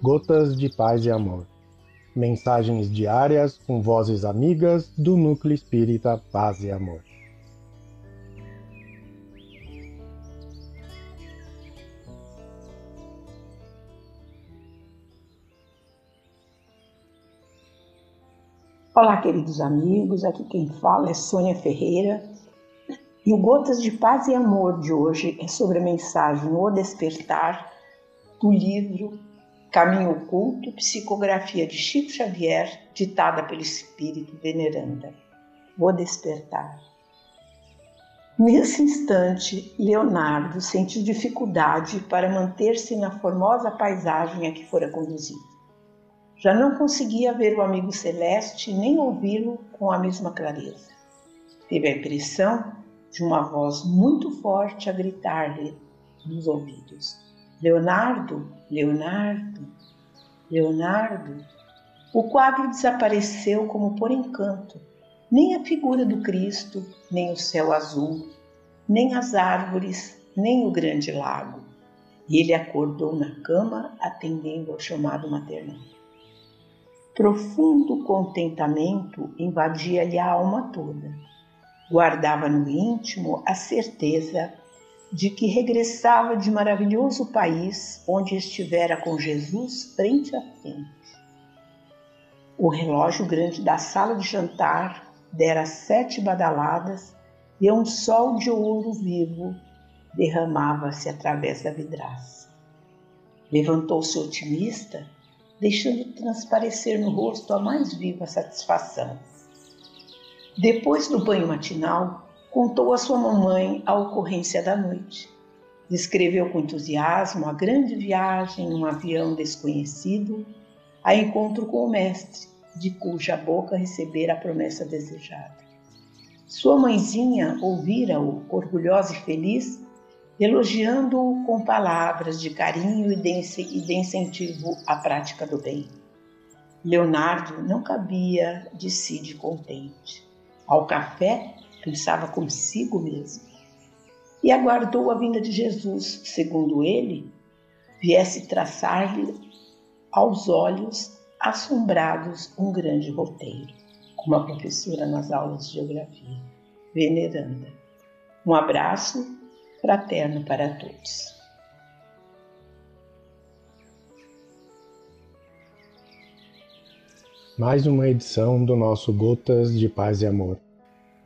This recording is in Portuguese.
Gotas de Paz e Amor. Mensagens diárias com vozes amigas do Núcleo Espírita Paz e Amor. Olá, queridos amigos. Aqui quem fala é Sônia Ferreira. E o Gotas de Paz e Amor de hoje é sobre a mensagem O Despertar do livro Caminho Oculto, psicografia de Chico Xavier, ditada pelo Espírito Veneranda. O Despertar. Nesse instante, Leonardo sentiu dificuldade para manter-se na formosa paisagem a que fora conduzido. Já não conseguia ver o amigo celeste nem ouvi-lo com a mesma clareza. Teve a impressão de uma voz muito forte a gritar-lhe nos ouvidos: Leonardo, Leonardo, Leonardo. O quadro desapareceu como por encanto. Nem a figura do Cristo, nem o céu azul, nem as árvores, nem o grande lago. E ele acordou na cama, atendendo ao chamado maternal. Profundo contentamento invadia-lhe a alma toda. Guardava no íntimo a certeza de que regressava de maravilhoso país onde estivera com Jesus frente a frente. O relógio grande da sala de jantar dera sete badaladas e um sol de ouro vivo derramava-se através da vidraça. Levantou-se otimista, deixando transparecer no rosto a mais viva satisfação. Depois do banho matinal, contou à sua mamãe a ocorrência da noite. Descreveu com entusiasmo a grande viagem num avião desconhecido a encontro com o mestre, de cuja boca recebera a promessa desejada. Sua mãezinha ouvira-o, orgulhosa e feliz, elogiando-o com palavras de carinho e de incentivo à prática do bem. Leonardo não cabia de si de contente. Ao café, pensava consigo mesmo. E aguardou a vinda de Jesus, segundo ele, viesse traçar-lhe aos olhos assombrados um grande roteiro, como a professora nas aulas de geografia, veneranda. Um abraço fraterno para todos. Mais uma edição do nosso Gotas de Paz e Amor.